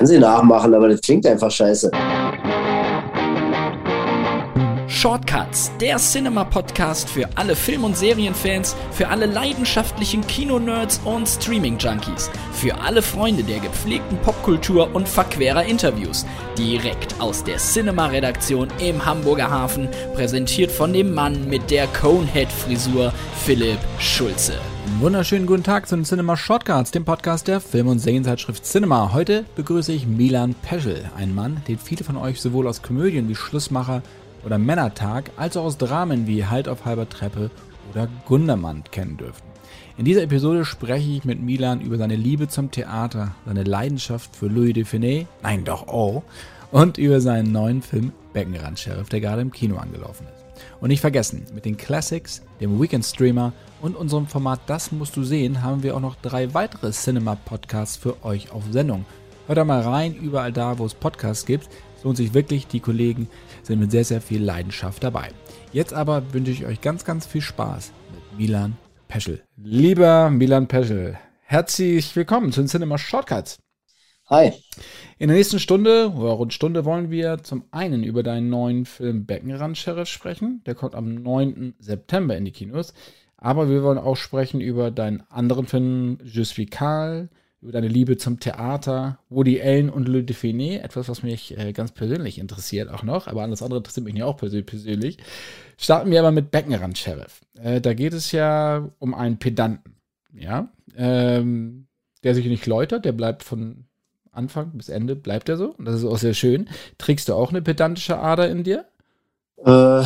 Kann sie nachmachen, aber das klingt einfach scheiße. Shortcuts, der Cinema-Podcast für alle Film- und Serienfans, für alle leidenschaftlichen Kinonerds und Streaming-Junkies, für alle Freunde der gepflegten Popkultur und verquerer Interviews. Direkt aus der Cinema-Redaktion im Hamburger Hafen, präsentiert von dem Mann mit der Conehead-Frisur, Philipp Schulze. Wunderschönen guten Tag zu den Cinema Shortcuts, dem Podcast der Film- und Serienzeitschrift Cinema. Heute begrüße ich Milan Peschel, ein Mann, den viele von euch sowohl aus Komödien wie Schlussmacher oder Männertag als auch aus Dramen wie Halt auf halber Treppe oder Gundermann kennen dürften. In dieser Episode spreche ich mit Milan über seine Liebe zum Theater, seine Leidenschaft für Louis de Finet, nein doch oh, und über seinen neuen Film Beckenrand Sheriff, der gerade im Kino angelaufen ist. Und nicht vergessen, mit den Classics, dem Weekend Streamer und unserem Format Das musst du sehen, haben wir auch noch drei weitere Cinema-Podcasts für euch auf Sendung. Hört da mal rein, überall da, wo es Podcasts gibt. Es lohnt sich wirklich, die Kollegen sind mit sehr, sehr viel Leidenschaft dabei. Jetzt aber wünsche ich euch ganz, ganz viel Spaß mit Milan Peschel. Lieber Milan Peschel, herzlich willkommen zu den Cinema Shortcuts. Hi. In der nächsten Stunde oder rund Stunde wollen wir zum einen über deinen neuen Film Beckenrand Sheriff sprechen. Der kommt am 9. September in die Kinos. Aber wir wollen auch sprechen über deinen anderen Film Je suis Karl, über deine Liebe zum Theater, Woody Allen und Le Define, etwas, was mich äh, ganz persönlich interessiert auch noch, aber alles andere interessiert mich nicht auch persönlich. Starten wir aber mit Beckenrand Sheriff. Äh, da geht es ja um einen Pedanten, ja, ähm, der sich nicht läutert, der bleibt von Anfang bis Ende, bleibt er so und das ist auch sehr schön. Trägst du auch eine pedantische Ader in dir? Äh,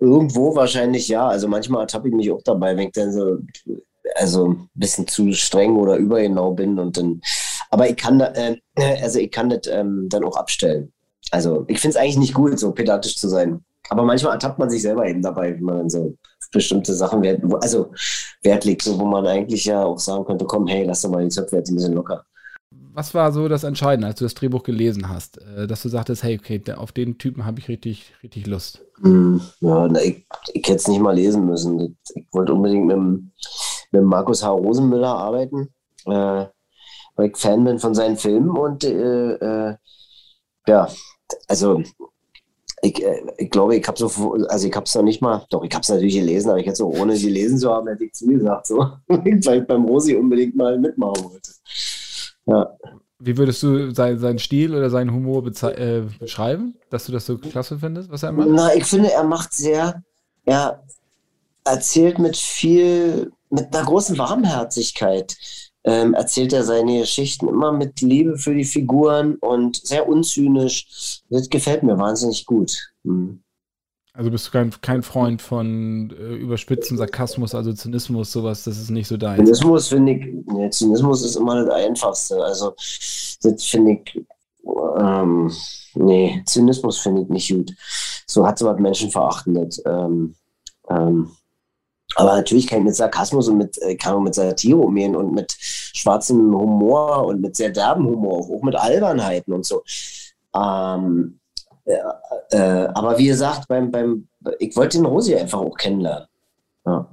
irgendwo wahrscheinlich ja. Also manchmal ertappe ich mich auch dabei, wenn ich dann so also ein bisschen zu streng oder übergenau bin und dann, aber ich kann, äh, also ich kann das ähm, dann auch abstellen. Also ich finde es eigentlich nicht gut, so pedantisch zu sein. Aber manchmal ertappt man sich selber eben dabei, wenn man dann so bestimmte Sachen wert, also Wert legt, so wo man eigentlich ja auch sagen könnte, komm, hey, lass doch mal die Zöpfe jetzt ein bisschen locker. Was war so das Entscheidende, als du das Drehbuch gelesen hast, äh, dass du sagtest, hey, okay, auf den Typen habe ich richtig, richtig Lust? Mm, ja, na, ich, ich hätte es nicht mal lesen müssen. Ich wollte unbedingt mit mit Markus H. Rosenmüller arbeiten, äh, weil ich Fan bin von seinen Filmen und äh, äh, ja, also ich, äh, ich glaube, ich habe so, also ich habe es noch nicht mal, doch, ich habe es natürlich gelesen, aber ich hätte so, ohne sie lesen zu haben, hätte ich zu mir gesagt, so, weil ich beim Rosi unbedingt mal mitmachen wollte. Ja. Wie würdest du sein, seinen Stil oder seinen Humor äh, beschreiben, dass du das so klasse findest, was er macht? Na, ich finde, er macht sehr, er erzählt mit viel mit einer großen Warmherzigkeit ähm, erzählt er seine Geschichten immer mit Liebe für die Figuren und sehr unzynisch. Das gefällt mir wahnsinnig gut. Hm. Also bist du kein, kein Freund von äh, überspitzen Sarkasmus, also Zynismus, sowas, das ist nicht so dein. Zynismus finde ich, nee, Zynismus ist immer das Einfachste. Also das finde ich, ähm, nee, Zynismus finde ich nicht gut. So hat es was Menschenverachtendes. Ähm, ähm, aber natürlich kann ich mit Sarkasmus und mit, äh, kann mit Satire umgehen und mit schwarzem Humor und mit sehr derben Humor, auch mit Albernheiten und so. Ähm, äh, äh, aber wie gesagt, beim, beim, ich wollte den Rosi einfach auch kennenlernen. Ja.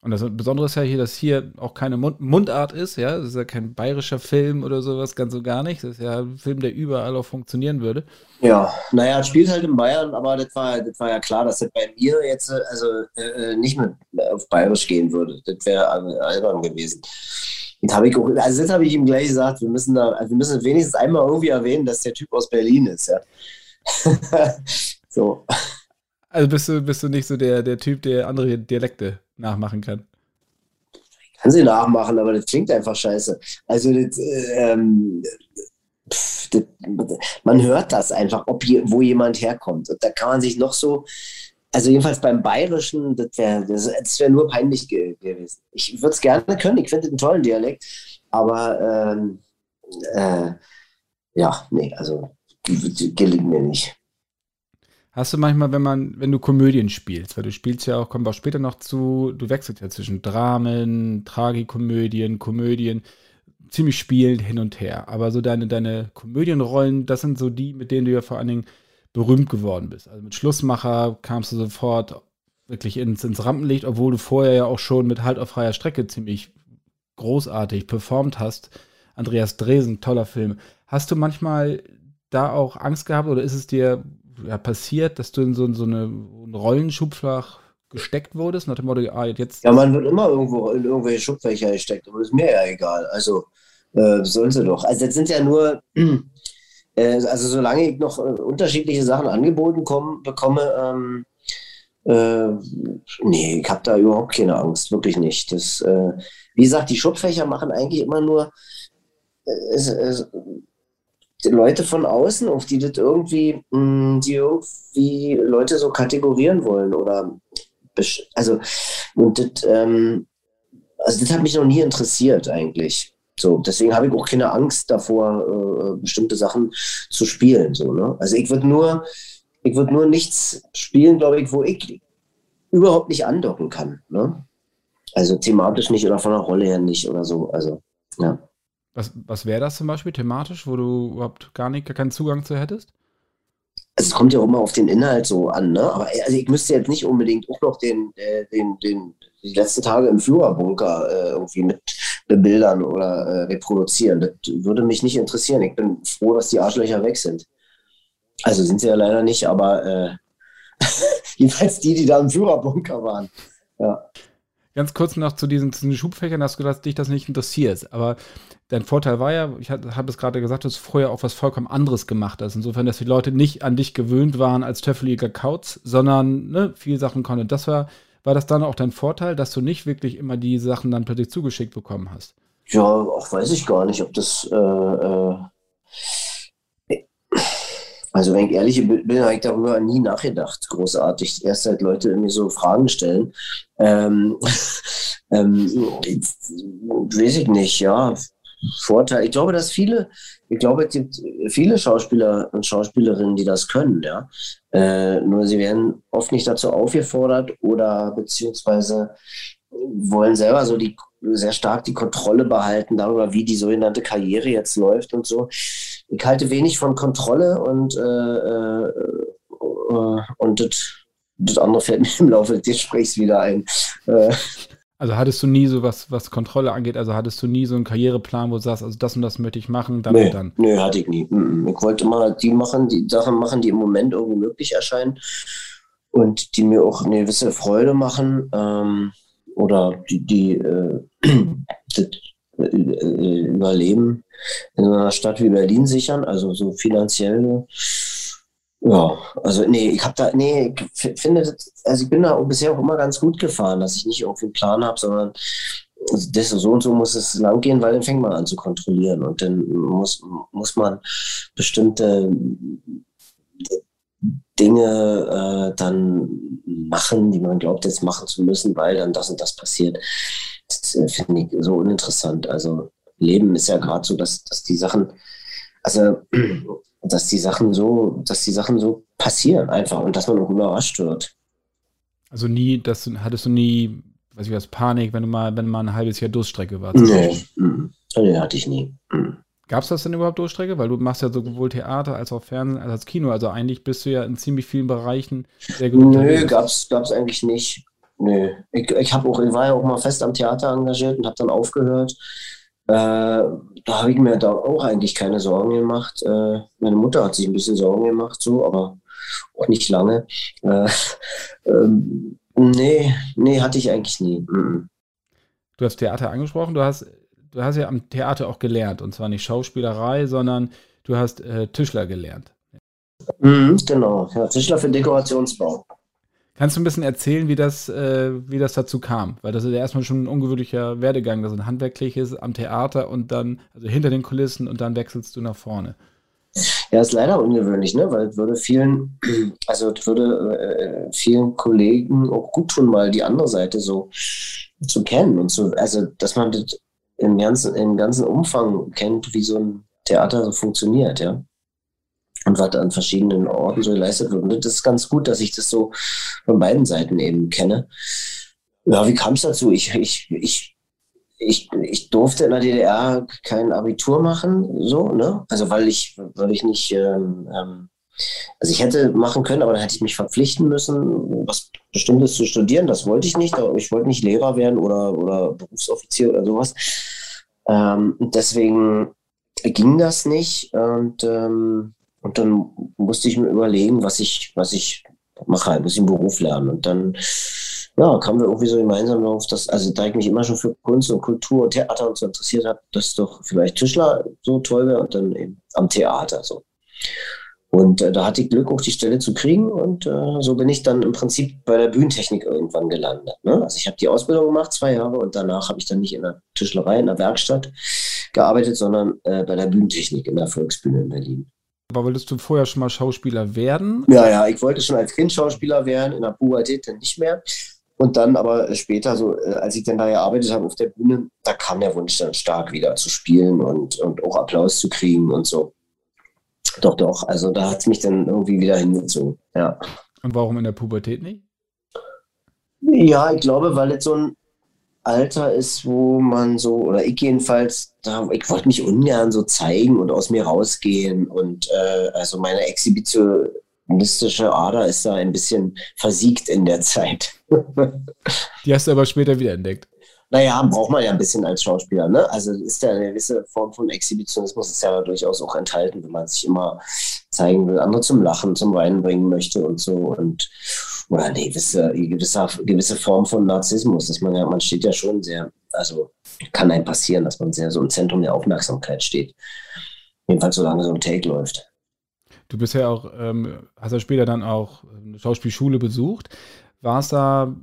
Und das Besondere ist ja hier, dass hier auch keine Mund Mundart ist, ja. Das ist ja kein bayerischer Film oder sowas, ganz so gar nicht. Das ist ja ein Film, der überall auch funktionieren würde. Ja, naja, spielt halt in Bayern, aber das war, das war ja klar, dass das bei mir jetzt also äh, nicht mehr auf Bayerisch gehen würde. Das wäre albern gewesen. Und habe ich auch, also das habe ich ihm gleich gesagt, wir müssen da, also wir müssen wenigstens einmal irgendwie erwähnen, dass der Typ aus Berlin ist, ja. so. Also bist du, bist du nicht so der, der Typ, der andere Dialekte nachmachen kann? Ich kann sie nachmachen, aber das klingt einfach scheiße. Also das, ähm, pff, das, man hört das einfach, ob je, wo jemand herkommt. Und da kann man sich noch so, also jedenfalls beim Bayerischen, das wäre das, das wär nur peinlich ge gewesen. Ich würde es gerne können, ich finde einen tollen Dialekt, aber ähm, äh, ja, nee, also gelingt mir nicht. Hast du manchmal, wenn man, wenn du Komödien spielst, weil du spielst ja auch, kommen wir auch später noch zu, du wechselst ja zwischen Dramen, Tragikomödien, Komödien, ziemlich spielend hin und her. Aber so deine, deine Komödienrollen, das sind so die, mit denen du ja vor allen Dingen berühmt geworden bist. Also mit Schlussmacher kamst du sofort wirklich ins, ins Rampenlicht, obwohl du vorher ja auch schon mit Halt auf freier Strecke ziemlich großartig performt hast. Andreas Dresen, toller Film. Hast du manchmal da auch Angst gehabt oder ist es dir ja, passiert, dass du in so, so eine Rollenschubfach gesteckt wurdest, nach dem Motto, ah, jetzt. Ja, man wird immer irgendwo in irgendwelche Schubfächer gesteckt, aber ist mir ja egal. Also äh, sollen sie doch. Also das sind ja nur, äh, also solange ich noch äh, unterschiedliche Sachen angeboten komm, bekomme, ähm, äh, nee, ich habe da überhaupt keine Angst, wirklich nicht. Das, äh, wie gesagt, die Schubfächer machen eigentlich immer nur äh, Leute von außen, auf die das irgendwie, mh, hm, die irgendwie Leute so kategorieren wollen oder also und das, ähm, also das hat mich noch nie interessiert eigentlich. So, deswegen habe ich auch keine Angst davor, äh, bestimmte Sachen zu spielen. So, ne? Also ich würde nur, ich würde nur nichts spielen, glaube ich, wo ich überhaupt nicht andocken kann. Ne? Also thematisch nicht oder von der Rolle her nicht oder so. Also, ja. Was, was wäre das zum Beispiel thematisch, wo du überhaupt gar nicht gar keinen Zugang zu hättest? Es kommt ja auch immer auf den Inhalt so an, ne? Aber also ich müsste jetzt nicht unbedingt auch noch den, äh, den, den, die letzten Tage im Führerbunker äh, irgendwie mit bebildern oder äh, reproduzieren. Das würde mich nicht interessieren. Ich bin froh, dass die Arschlöcher weg sind. Also sind sie ja leider nicht, aber äh, jedenfalls die, die da im Führerbunker waren. Ja. Ganz kurz noch zu diesen, zu diesen Schubfächern, hast du gesagt, dass dich das nicht interessiert. Aber dein Vorteil war ja, ich habe es gerade gesagt, du hast vorher auch was vollkommen anderes gemacht hast. Insofern, dass die Leute nicht an dich gewöhnt waren als töffeliger Kauz, sondern ne, viele Sachen konnten. Das war war das dann auch dein Vorteil, dass du nicht wirklich immer die Sachen dann plötzlich zugeschickt bekommen hast? Ja, auch weiß ich gar nicht, ob das. Äh, äh, also, wenn ich ehrlich bin, habe ich darüber nie nachgedacht, großartig. Erst halt Leute irgendwie so Fragen stellen. Ähm, ähm, weiß ich nicht, ja. Vorteil. Ich glaube, dass viele, ich glaube, es gibt viele Schauspieler und Schauspielerinnen, die das können, ja. Äh, nur sie werden oft nicht dazu aufgefordert oder beziehungsweise wollen selber so die sehr stark die Kontrolle behalten darüber, wie die sogenannte Karriere jetzt läuft und so. Ich halte wenig von Kontrolle und äh, äh, äh und das, das andere fällt mir im Laufe des Gesprächs wieder ein. Äh, also hattest du nie so was, was Kontrolle angeht, also hattest du nie so einen Karriereplan, wo du sagst, also das und das möchte ich machen, dann nee, und dann? Nö, hatte ich nie. Ich wollte immer die machen, die Sachen machen, die im Moment irgendwie möglich erscheinen und die mir auch eine gewisse Freude machen ähm, oder die, die äh, Überleben in einer Stadt wie Berlin sichern, also so finanziell ja, also nee, ich habe da, nee, ich finde, also ich bin da bisher auch immer ganz gut gefahren, dass ich nicht irgendwie einen Plan habe, sondern das so und so muss es lang gehen, weil dann fängt man an zu kontrollieren und dann muss, muss man bestimmte Dinge äh, dann machen, die man glaubt jetzt machen zu müssen, weil dann das und das passiert. Äh, finde ich so uninteressant. Also Leben ist ja gerade so, dass, dass die Sachen, also dass die Sachen so, dass die Sachen so passieren einfach und dass man auch überrascht wird. Also nie, das hattest du nie, weiß ich was, Panik, wenn du mal, wenn du mal ein halbes Jahr Durststrecke warst? Nee, mhm. nee hatte ich nie. Mhm. Gab es das denn überhaupt Durststrecke? Weil du machst ja sowohl Theater als auch Fernsehen als auch Kino. Also eigentlich bist du ja in ziemlich vielen Bereichen sehr gut. Nö, gab es eigentlich nicht. Nö. Ich, ich, auch, ich war ja auch mal fest am Theater engagiert und habe dann aufgehört. Äh, da habe ich mir da auch eigentlich keine Sorgen gemacht. Äh, meine Mutter hat sich ein bisschen Sorgen gemacht, so, aber auch nicht lange. Äh, ähm, nee, nee, hatte ich eigentlich nie. Mm Du hast Theater angesprochen, du hast, du hast ja am Theater auch gelernt. Und zwar nicht Schauspielerei, sondern du hast äh, Tischler gelernt. Mhm, genau, ja, Tischler für Dekorationsbau. Kannst du ein bisschen erzählen, wie das, äh, wie das dazu kam? Weil das ist ja erstmal schon ein ungewöhnlicher Werdegang, dass ein handwerkliches am Theater und dann, also hinter den Kulissen und dann wechselst du nach vorne. Ja, ist leider ungewöhnlich, ne? weil es würde vielen, also würde äh, vielen Kollegen auch gut tun, mal die andere Seite so zu kennen und so, also dass man das im ganzen, im ganzen Umfang kennt, wie so ein Theater so funktioniert, ja und was an verschiedenen Orten so geleistet wird. Und das ist ganz gut, dass ich das so von beiden Seiten eben kenne. Ja, wie kam es dazu? Ich, ich, ich, ich, ich durfte in der DDR kein Abitur machen, so, ne? Also weil ich, weil ich nicht, ähm, ähm, also ich hätte machen können, aber dann hätte ich mich verpflichten müssen, was Bestimmtes zu studieren. Das wollte ich nicht. Ich wollte nicht Lehrer werden oder, oder Berufsoffizier oder sowas. Ähm, deswegen ging das nicht und, ähm, und dann musste ich mir überlegen, was ich, was ich mache, halt, muss ich einen Beruf lernen. Und dann ja, kamen wir irgendwie so gemeinsam darauf, dass, also da ich mich immer schon für Kunst und Kultur und Theater und so interessiert habe, dass doch vielleicht Tischler so toll wäre und dann eben am Theater so. Und äh, da hatte ich Glück, auch die Stelle zu kriegen. Und äh, so bin ich dann im Prinzip bei der Bühnentechnik irgendwann gelandet. Ne? Also ich habe die Ausbildung gemacht, zwei Jahre, und danach habe ich dann nicht in der Tischlerei, in der Werkstatt gearbeitet, sondern äh, bei der Bühnentechnik in der Volksbühne in Berlin. Aber wolltest du vorher schon mal Schauspieler werden? Ja, ja, ich wollte schon als Kind Schauspieler werden, in der Pubertät dann nicht mehr. Und dann aber später, so äh, als ich dann da gearbeitet habe auf der Bühne, da kam der Wunsch dann stark wieder zu spielen und, und auch Applaus zu kriegen und so. Doch, doch. Also da hat es mich dann irgendwie wieder hingezogen. Ja. Und warum in der Pubertät nicht? Ja, ich glaube, weil es so ein Alter ist, wo man so, oder ich jedenfalls, da, ich wollte mich ungern so zeigen und aus mir rausgehen. Und äh, also meine exhibitionistische Ader ist da ein bisschen versiegt in der Zeit. Die hast du aber später wieder entdeckt. Naja, braucht man ja ein bisschen als Schauspieler, ne? Also ist ja eine gewisse Form von Exhibitionismus ist ja durchaus auch enthalten, wenn man sich immer zeigen will, andere zum Lachen, zum Weinen bringen möchte und so und oder eine gewisse, gewisse, gewisse Form von Narzissmus, dass man ja, man steht ja schon sehr, also kann einem passieren, dass man sehr so im Zentrum der Aufmerksamkeit steht. Jedenfalls solange so ein Take läuft. Du bist ja auch, ähm, hast ja später dann auch eine Schauspielschule besucht. War es da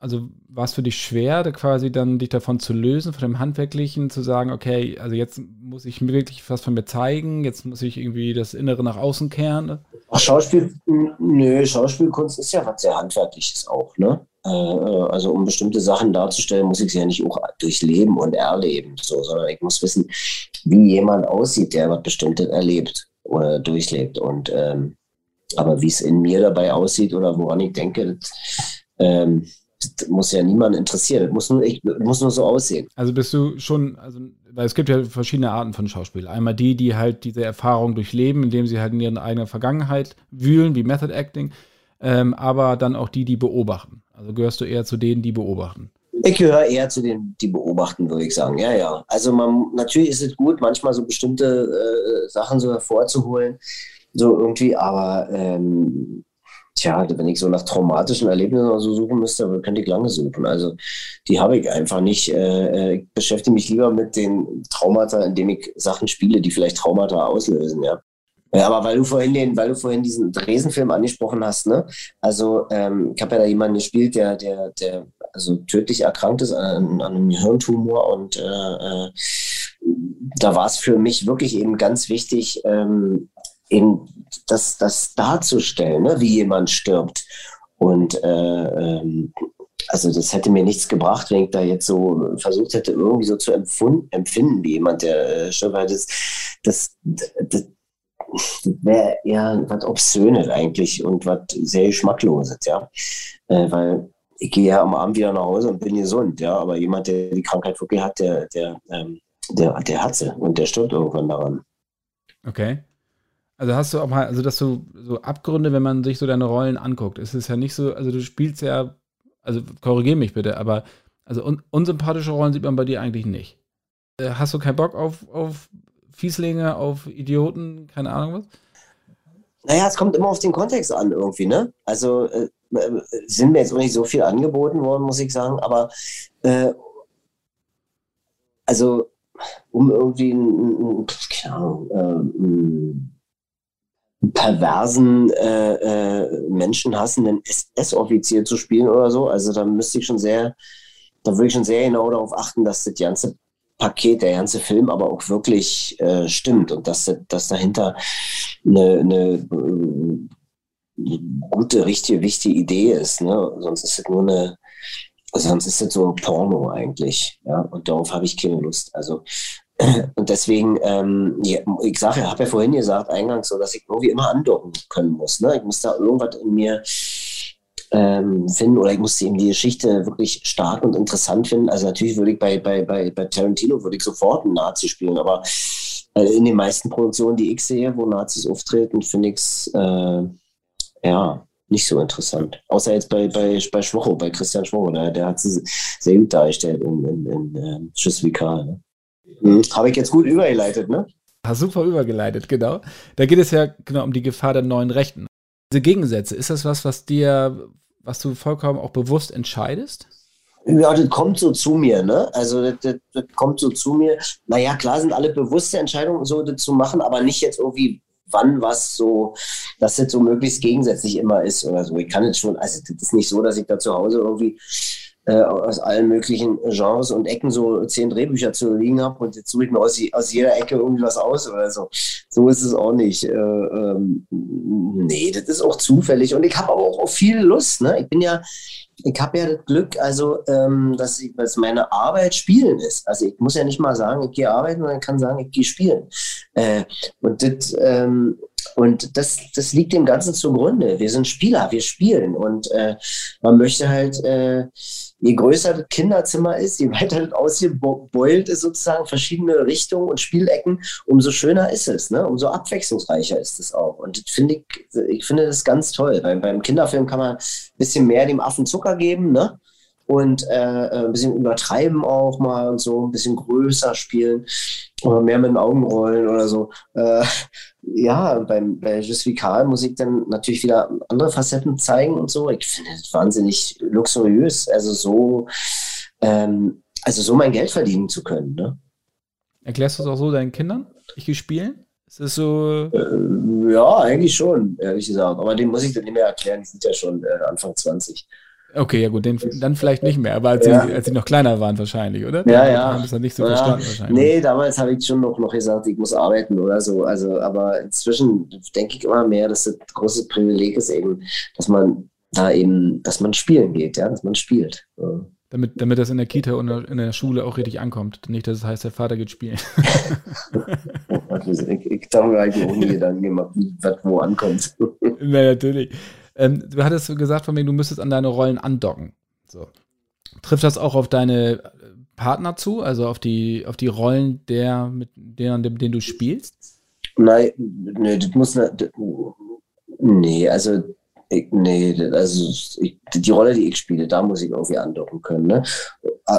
also war es für dich schwer, da quasi dann dich davon zu lösen, von dem Handwerklichen, zu sagen, okay, also jetzt muss ich mir wirklich was von mir zeigen, jetzt muss ich irgendwie das Innere nach außen kehren? Ach, Schauspiel, nö, Schauspielkunst ist ja was sehr Handwerkliches auch, ne? Äh, also um bestimmte Sachen darzustellen, muss ich sie ja nicht auch durchleben und erleben, so, sondern ich muss wissen, wie jemand aussieht, der was Bestimmtes erlebt oder durchlebt. Und ähm, aber wie es in mir dabei aussieht oder woran ich denke, das, ähm, das muss ja niemand interessieren. Das muss nur, ich, muss nur so aussehen. Also bist du schon, also weil es gibt ja verschiedene Arten von Schauspiel. Einmal die, die halt diese Erfahrung durchleben, indem sie halt in ihrer eigenen Vergangenheit wühlen, wie Method Acting, ähm, aber dann auch die, die beobachten. Also gehörst du eher zu denen, die beobachten? Ich gehöre eher zu denen, die beobachten, würde ich sagen. Ja, ja. Also man, natürlich ist es gut, manchmal so bestimmte äh, Sachen so hervorzuholen, so irgendwie, aber ähm, Tja, wenn ich so nach traumatischen Erlebnissen oder so suchen müsste, könnte ich lange suchen. Also die habe ich einfach nicht. Äh, ich beschäftige mich lieber mit den Traumata, indem ich Sachen spiele, die vielleicht Traumata auslösen, ja. Aber weil du vorhin den, weil du vorhin diesen Dresden-Film angesprochen hast, ne? Also ähm, ich habe ja da jemanden gespielt, der, der, der also tödlich erkrankt ist an, an einem Hirntumor und äh, äh, da war es für mich wirklich eben ganz wichtig, ähm, eben das, das darzustellen, ne, wie jemand stirbt. Und äh, ähm, also das hätte mir nichts gebracht, wenn ich da jetzt so versucht hätte, irgendwie so zu empfinden, wie jemand, der äh, stirbt. Weil das, das, das, wäre eher was Obszönes eigentlich und was sehr Geschmackloses, ja. Äh, weil ich gehe ja am Abend wieder nach Hause und bin gesund, ja. Aber jemand, der die Krankheit wirklich hat, der, der, ähm, der, der hat sie und der stirbt irgendwann daran. Okay. Also hast du auch mal, also dass du so Abgründe, wenn man sich so deine Rollen anguckt, ist es ja nicht so, also du spielst ja, also korrigier mich bitte, aber also un unsympathische Rollen sieht man bei dir eigentlich nicht. Äh, hast du keinen Bock auf, auf Fieslinge, auf Idioten, keine Ahnung was? Naja, es kommt immer auf den Kontext an irgendwie, ne? Also äh, äh sind mir jetzt auch nicht so viel angeboten worden, muss ich sagen, aber äh, also um irgendwie ein, Ahnung, äh, perversen, äh, äh, menschenhassenden SS-Offizier zu spielen oder so. Also da müsste ich schon sehr, da würde ich schon sehr genau darauf achten, dass das ganze Paket, der ganze Film aber auch wirklich äh, stimmt und dass, dass dahinter eine, eine äh, gute, richtige, wichtige Idee ist. Ne? Sonst ist es nur eine, sonst ist es so ein Porno eigentlich. Ja? Und darauf habe ich keine Lust. Also und deswegen, ähm, ich sage, habe ja vorhin gesagt, eingangs so, dass ich irgendwie immer andocken können muss. Ne? Ich muss da irgendwas in mir ähm, finden oder ich muss eben die Geschichte wirklich stark und interessant finden. Also natürlich würde ich bei, bei, bei, bei Tarantino würde ich sofort einen Nazi spielen, aber äh, in den meisten Produktionen, die ich sehe, wo Nazis auftreten, finde ich es äh, ja nicht so interessant. Außer jetzt bei, bei, bei Schwocho, bei Christian Schwocho, der, der hat es sehr gut dargestellt in, in, in, in Schuss wie Karl. Ne? Mhm. Habe ich jetzt gut übergeleitet, ne? Hast super übergeleitet, genau. Da geht es ja genau um die Gefahr der neuen Rechten. Diese Gegensätze, ist das was, was dir, was du vollkommen auch bewusst entscheidest? Ja, das kommt so zu mir, ne? Also das, das, das kommt so zu mir. Naja, klar sind alle bewusste Entscheidungen so das zu machen, aber nicht jetzt irgendwie wann was so, dass das so möglichst gegensätzlich immer ist oder so. Ich kann jetzt schon, also das ist nicht so, dass ich da zu Hause irgendwie äh, aus allen möglichen Genres und Ecken so zehn Drehbücher zu liegen habe und jetzt suche ich mir aus, aus, jeder Ecke irgendwie was aus oder so. So ist es auch nicht. Äh, ähm, nee, das ist auch zufällig und ich habe aber auch, auch viel Lust. Ne? Ich bin ja, ich habe ja das Glück, also, ähm, dass, ich, dass meine Arbeit spielen ist. Also ich muss ja nicht mal sagen, ich gehe arbeiten, sondern kann sagen, ich gehe spielen. Äh, und das, ähm, und das, das liegt dem Ganzen zugrunde. Wir sind Spieler, wir spielen. Und äh, man möchte halt, äh, je größer das Kinderzimmer ist, je weiter das ausgebeult ist, sozusagen verschiedene Richtungen und Spielecken, umso schöner ist es, ne? umso abwechslungsreicher ist es auch. Und finde ich, ich finde das ganz toll. Beim, beim Kinderfilm kann man ein bisschen mehr dem Affen Zucker geben, ne? Und äh, äh, ein bisschen übertreiben auch mal und so, ein bisschen größer spielen oder mehr mit den Augen rollen oder so. Äh, ja, beim, bei Jusvikal muss ich dann natürlich wieder andere Facetten zeigen und so. Ich finde das wahnsinnig luxuriös, also so, ähm, also so mein Geld verdienen zu können. Ne? Erklärst du es auch so deinen Kindern? Ich gehe spielen? Ist das so? Äh, ja, eigentlich schon, ehrlich gesagt. Aber den muss ich dann nicht mehr erklären. Die sind ja schon äh, Anfang 20. Okay, ja gut, den, dann vielleicht nicht mehr, aber als, ja. sie, als sie noch kleiner waren wahrscheinlich, oder? Ja, ja. Haben das dann nicht so ja. verstanden wahrscheinlich. Nee, damals habe ich schon noch, noch gesagt, ich muss arbeiten oder so. Also, aber inzwischen denke ich immer mehr, dass das große Privileg ist eben, dass man da eben, dass man spielen geht, ja, dass man spielt. Ja. Damit, damit das in der Kita und in der Schule auch richtig ankommt. Nicht, dass es heißt, der Vater geht spielen. ich ich habe mir eigentlich auch nie Gedanken gemacht, was wo ankommt. Na, natürlich. Ähm, du hattest gesagt von mir, du müsstest an deine Rollen andocken. So. Trifft das auch auf deine Partner zu, also auf die, auf die Rollen der, mit denen, denen du spielst? Nein, nee, das muss. Nee, also ich, nee, also ich, die Rolle, die ich spiele, da muss ich irgendwie andocken können. Ne?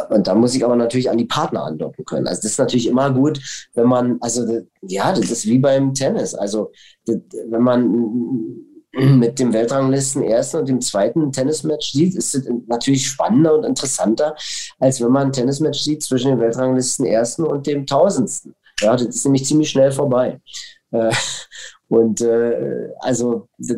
Und da muss ich aber natürlich an die Partner andocken können. Also das ist natürlich immer gut, wenn man, also ja, das ist wie beim Tennis. Also wenn man mit dem Weltranglisten ersten und dem zweiten Tennismatch sieht, ist es natürlich spannender und interessanter, als wenn man ein Tennismatch sieht zwischen dem Weltranglisten ersten und dem tausendsten. Ja, das ist nämlich ziemlich schnell vorbei. Äh, und äh, also das,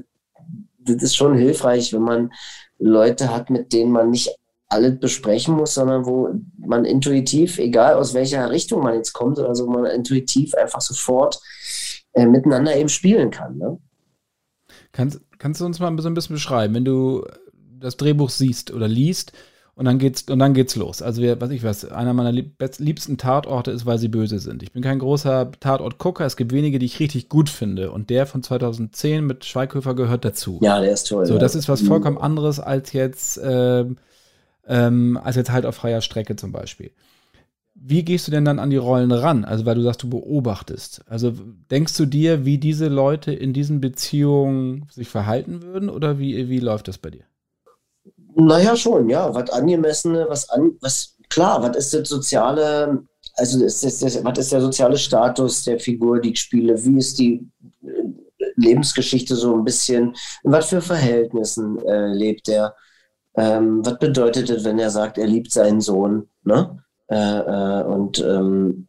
das ist schon hilfreich, wenn man Leute hat, mit denen man nicht alles besprechen muss, sondern wo man intuitiv, egal aus welcher Richtung man jetzt kommt, also man intuitiv einfach sofort äh, miteinander eben spielen kann. Ne? Kannst, kannst du uns mal so ein bisschen beschreiben, wenn du das Drehbuch siehst oder liest und dann geht's und dann geht's los. Also was ich weiß, einer meiner liebsten Tatorte ist, weil sie böse sind. Ich bin kein großer Tatort-Gucker. Es gibt wenige, die ich richtig gut finde und der von 2010 mit Schweighöfer gehört dazu. Ja, der ist toll. So, das ist was mhm. vollkommen anderes als jetzt äh, ähm, als jetzt halt auf freier Strecke zum Beispiel wie gehst du denn dann an die Rollen ran? Also, weil du sagst, du beobachtest. Also, denkst du dir, wie diese Leute in diesen Beziehungen sich verhalten würden oder wie, wie läuft das bei dir? Naja, schon, ja. Was angemessene, was an, was, klar, was ist das soziale, also ist das, das, was ist der soziale Status der Figur, die ich spiele? Wie ist die äh, Lebensgeschichte so ein bisschen? In was für Verhältnissen äh, lebt er? Ähm, was bedeutet es, wenn er sagt, er liebt seinen Sohn? Ne? Äh, äh, und ähm,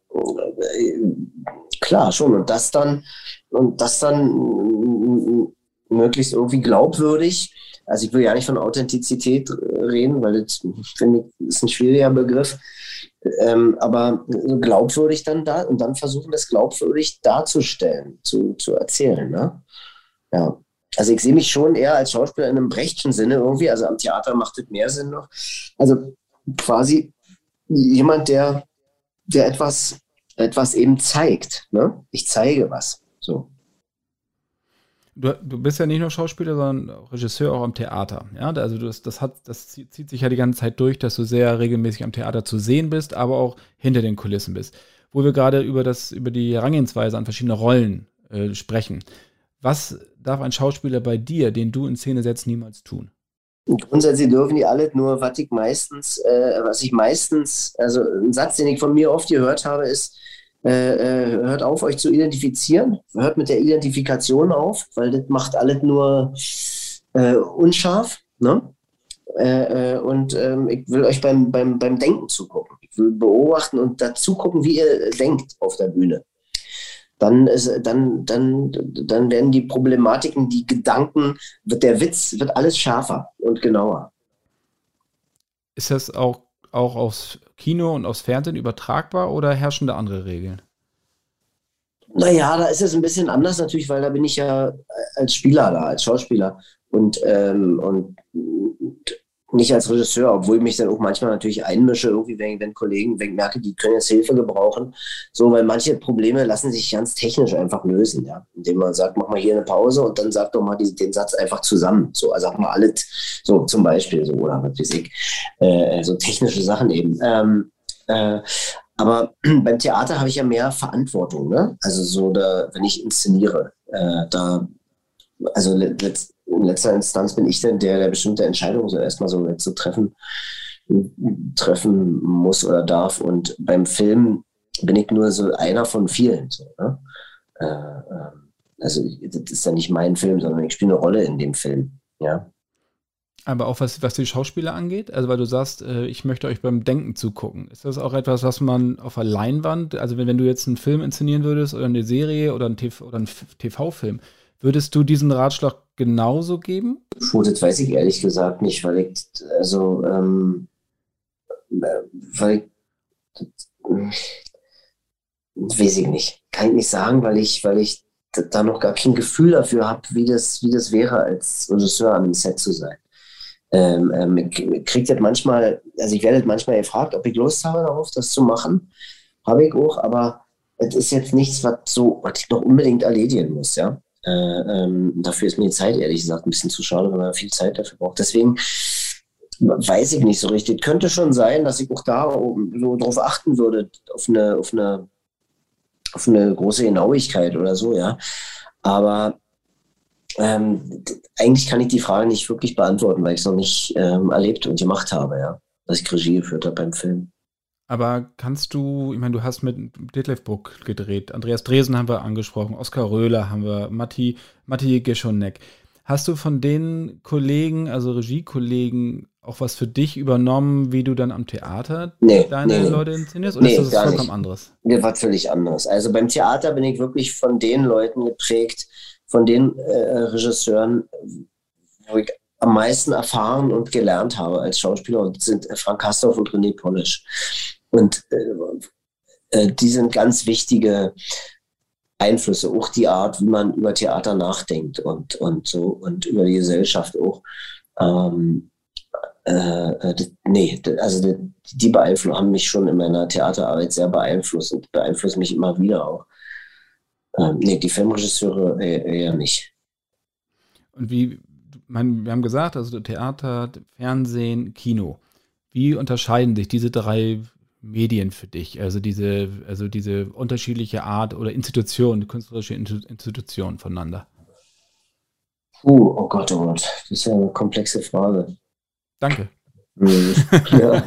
klar, schon. Und das dann, und das dann möglichst irgendwie glaubwürdig. Also ich will ja nicht von Authentizität reden, weil das finde ich ist ein schwieriger Begriff. Ähm, aber glaubwürdig dann da und dann versuchen, das glaubwürdig darzustellen, zu, zu erzählen. Ne? Ja. Also ich sehe mich schon eher als Schauspieler in einem Brechtschen Sinne irgendwie. Also am Theater macht es mehr Sinn noch. Also quasi jemand, der, der etwas, etwas eben zeigt. Ne? Ich zeige was. So. Du, du bist ja nicht nur Schauspieler, sondern Regisseur auch am Theater. Ja, also das, das, hat, das zieht sich ja die ganze Zeit durch, dass du sehr regelmäßig am Theater zu sehen bist, aber auch hinter den Kulissen bist. Wo wir gerade über, das, über die Herangehensweise an verschiedene Rollen äh, sprechen. Was darf ein Schauspieler bei dir, den du in Szene setzt, niemals tun? Grundsätzlich dürfen die alle, nur was ich meistens, äh, was ich meistens, also ein Satz, den ich von mir oft gehört habe, ist, äh, äh, hört auf, euch zu identifizieren, hört mit der Identifikation auf, weil das macht alles nur äh, unscharf. Ne? Äh, äh, und ähm, ich will euch beim, beim, beim Denken zugucken. Ich will beobachten und dazu gucken, wie ihr denkt auf der Bühne. Dann, ist, dann, dann, dann werden die Problematiken, die Gedanken, wird der Witz, wird alles schärfer und genauer. Ist das auch, auch aufs Kino und aufs Fernsehen übertragbar oder herrschen da andere Regeln? Naja, da ist es ein bisschen anders natürlich, weil da bin ich ja als Spieler da, als Schauspieler. Und, ähm, und nicht als Regisseur, obwohl ich mich dann auch manchmal natürlich einmische, irgendwie, wenn, wenn Kollegen, wenn ich merke, die können jetzt Hilfe gebrauchen. So, weil manche Probleme lassen sich ganz technisch einfach lösen, ja. Indem man sagt, mach mal hier eine Pause und dann sagt doch mal die, den Satz einfach zusammen. So, also sag mal alles, so zum Beispiel, so, oder weiß ich. Äh, so technische Sachen eben. Ähm, äh, aber beim Theater habe ich ja mehr Verantwortung, ne? Also so, da, wenn ich inszeniere, äh, da, also letzt, in letzter Instanz bin ich denn der, der bestimmte Entscheidungen so erstmal so jetzt so treffen, treffen muss oder darf. Und beim Film bin ich nur so einer von vielen. So, ne? äh, ähm, also das ist ja nicht mein Film, sondern ich spiele eine Rolle in dem Film. Ja. Aber auch was, was die Schauspieler angeht, also weil du sagst, äh, ich möchte euch beim Denken zugucken. Ist das auch etwas, was man auf der Leinwand, also wenn, wenn du jetzt einen Film inszenieren würdest oder eine Serie oder einen TV-Film, würdest du diesen Ratschlag genauso geben? Puh, das weiß ich ehrlich gesagt nicht, weil ich, also, ähm, weil ich, weiß ich nicht. Kann ich nicht sagen, weil ich, weil ich da noch gar kein Gefühl dafür habe, wie das, wie das wäre, als Regisseur am Set zu sein. Ähm, ähm, ich kriege das manchmal, also ich werde manchmal gefragt, ob ich Lust habe darauf, das zu machen. Habe ich auch, aber es ist jetzt nichts, was so, was ich noch unbedingt erledigen muss, ja. Äh, ähm, dafür ist mir die Zeit, ehrlich gesagt, ein bisschen zu schade, weil man viel Zeit dafür braucht. Deswegen weiß ich nicht so richtig. Könnte schon sein, dass ich auch da so drauf achten würde, auf eine, auf eine, auf eine große Genauigkeit oder so, ja. Aber ähm, eigentlich kann ich die Frage nicht wirklich beantworten, weil ich es noch nicht ähm, erlebt und gemacht habe, ja. Dass ich Regie geführt habe beim Film. Aber kannst du, ich meine, du hast mit Detlef Buck gedreht, Andreas Dresen haben wir angesprochen, Oskar Röhler haben wir, Matti, Matti Geschonek. Hast du von den Kollegen, also Regiekollegen, auch was für dich übernommen, wie du dann am Theater nee, deine nee, Leute inszenierst? Oder nee, ist das vollkommen nicht. anderes? Nee, war völlig anders. Also beim Theater bin ich wirklich von den Leuten geprägt, von den äh, Regisseuren, wo ich am meisten erfahren und gelernt habe als Schauspieler und sind Frank Kastorf und René Polisch. Und äh, äh, die sind ganz wichtige Einflüsse, auch die Art, wie man über Theater nachdenkt und, und so und über die Gesellschaft auch. Ähm, äh, äh nee, also die, beeinflussen, haben mich schon in meiner Theaterarbeit sehr beeinflusst und beeinflussen mich immer wieder auch. Ähm, nee, die Filmregisseure eher, eher nicht. Und wie, man, wir haben gesagt, also Theater, Fernsehen, Kino. Wie unterscheiden sich diese drei Medien für dich? Also diese, also diese unterschiedliche Art oder Institution, künstlerische Institution voneinander? Uh, oh Gott, oh Gott. Das ist ja eine komplexe Frage. Danke. Mhm. ja.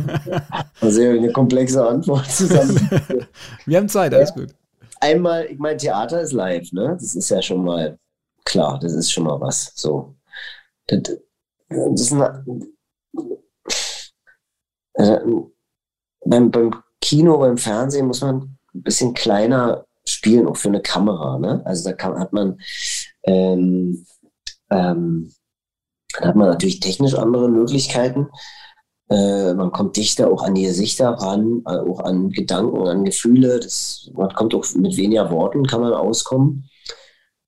Also eine komplexe Antwort zusammen. Wir haben Zeit, alles ja. gut. Einmal, ich meine, Theater ist live, ne? Das ist ja schon mal klar, das ist schon mal was. So. Das, das ist eine, also, beim, beim Kino, beim Fernsehen muss man ein bisschen kleiner spielen, auch für eine Kamera. Ne? Also da kann, hat man ähm, ähm, dann hat man natürlich technisch andere Möglichkeiten. Äh, man kommt dichter auch an die Gesichter ran, äh, auch an Gedanken, an Gefühle. Das, man kommt auch mit weniger Worten, kann man auskommen.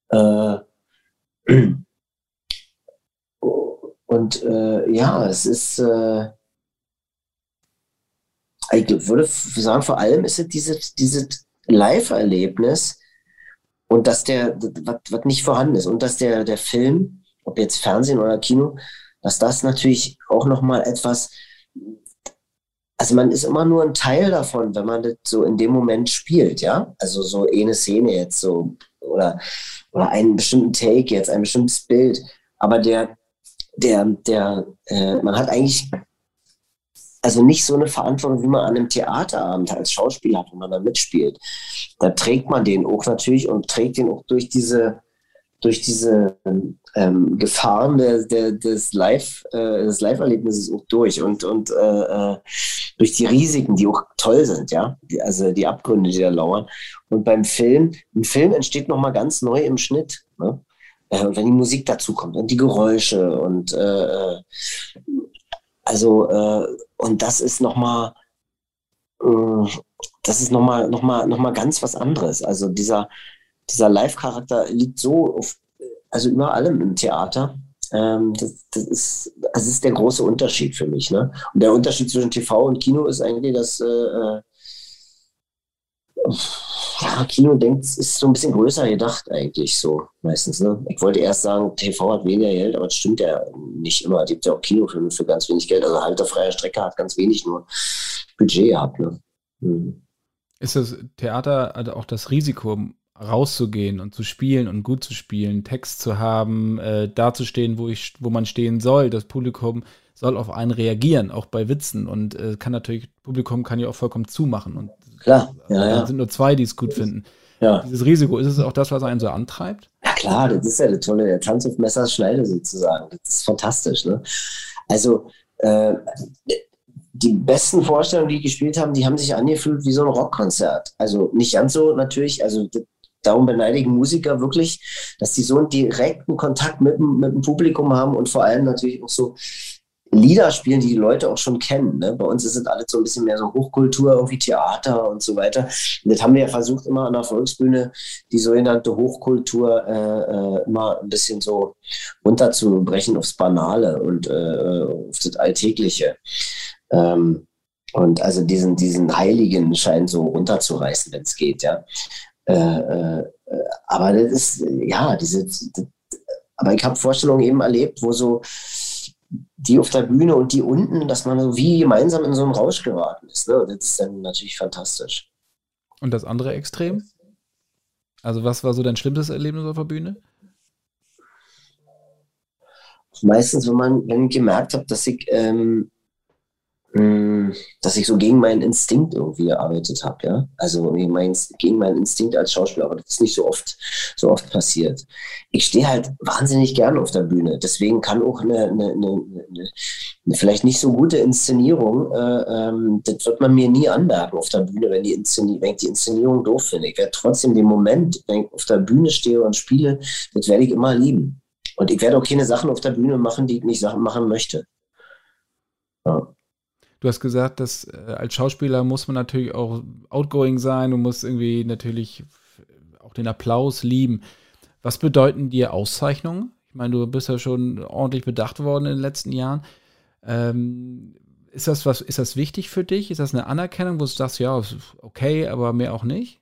Äh, und äh, ja, es ist, äh, ich würde sagen, vor allem ist es dieses, dieses Live-Erlebnis und dass der, was, was nicht vorhanden ist und dass der, der Film, ob jetzt Fernsehen oder Kino, dass das natürlich auch nochmal etwas, also man ist immer nur ein Teil davon, wenn man das so in dem Moment spielt, ja. Also so eine Szene jetzt so oder, oder einen bestimmten Take jetzt, ein bestimmtes Bild. Aber der, der, der, äh, man hat eigentlich also nicht so eine Verantwortung, wie man an einem Theaterabend als Schauspieler hat, wo man da mitspielt. Da trägt man den auch natürlich und trägt den auch durch diese, durch diese ähm, Gefahren der, der, des Live, äh, des Live-Erlebnisses auch durch und, und äh, äh, durch die Risiken, die auch toll sind, ja, also die Abgründe, die da lauern. Und beim Film, ein Film entsteht nochmal ganz neu im Schnitt. Ne? Äh, wenn die Musik dazu kommt und die Geräusche und äh, äh also äh, und das ist nochmal, äh, das ist nochmal, noch mal, noch mal ganz was anderes. Also dieser, dieser Live-Charakter liegt so auf, also über allem im Theater. Ähm, das, das, ist, das ist der große Unterschied für mich. Ne? Und der Unterschied zwischen TV und Kino ist eigentlich, dass äh, äh ja, Kino denkt, ist so ein bisschen größer gedacht eigentlich so meistens. Ne? Ich wollte erst sagen, TV hat weniger Geld, aber das stimmt ja nicht immer. Es gibt ja auch Kinofilme für ganz wenig Geld. Also Halterfreie Strecke hat ganz wenig nur Budget gehabt. Ne? Hm. Ist das Theater also auch das Risiko, rauszugehen und zu spielen und gut zu spielen, Text zu haben, äh, dazustehen, wo ich, wo man stehen soll. Das Publikum soll auf einen reagieren, auch bei Witzen und äh, kann natürlich, Publikum kann ja auch vollkommen zumachen und Klar, ja, ja. sind nur zwei, die es gut finden. Ja. Dieses Risiko, ist es auch das, was einen so antreibt? Ja klar, das ist ja eine tolle, der Tanz auf Messers Schneide sozusagen. Das ist fantastisch. Ne? Also äh, die besten Vorstellungen, die ich gespielt haben, die haben sich angefühlt wie so ein Rockkonzert. Also nicht ganz so natürlich, also darum beneidigen Musiker wirklich, dass die so einen direkten Kontakt mit, mit dem Publikum haben und vor allem natürlich auch so Lieder spielen, die die Leute auch schon kennen. Ne? Bei uns es alles so ein bisschen mehr so Hochkultur, irgendwie Theater und so weiter. Und das haben wir ja versucht, immer an der Volksbühne die sogenannte Hochkultur äh, äh, immer ein bisschen so runterzubrechen aufs Banale und äh, auf das Alltägliche. Ähm, und also diesen, diesen Heiligen Schein so runterzureißen, wenn es geht, ja. Äh, äh, aber das ist, ja, diese, das, aber ich habe Vorstellungen eben erlebt, wo so die auf der Bühne und die unten, dass man so wie gemeinsam in so einen Rausch geraten ist. Ne? Das ist dann natürlich fantastisch. Und das andere Extrem? Also was war so dein schlimmstes Erlebnis auf der Bühne? Meistens, wenn man, wenn ich gemerkt habe, dass ich ähm, hm, dass ich so gegen meinen Instinkt irgendwie gearbeitet habe, ja. Also gegen, mein, gegen meinen Instinkt als Schauspieler, aber das ist nicht so oft, so oft passiert. Ich stehe halt wahnsinnig gerne auf der Bühne. Deswegen kann auch eine, eine, eine, eine vielleicht nicht so gute Inszenierung, äh, ähm, das wird man mir nie anmerken auf der Bühne, wenn, die wenn ich die Inszenierung doof finde. Ich werde trotzdem den Moment, wenn ich auf der Bühne stehe und spiele, das werde ich immer lieben. Und ich werde auch keine Sachen auf der Bühne machen, die ich nicht machen möchte. Ja. Du hast gesagt, dass äh, als Schauspieler muss man natürlich auch outgoing sein und muss irgendwie natürlich auch den Applaus lieben. Was bedeuten dir Auszeichnungen? Ich meine, du bist ja schon ordentlich bedacht worden in den letzten Jahren. Ähm, ist das was, ist das wichtig für dich? Ist das eine Anerkennung, wo du sagst, ja, okay, aber mehr auch nicht?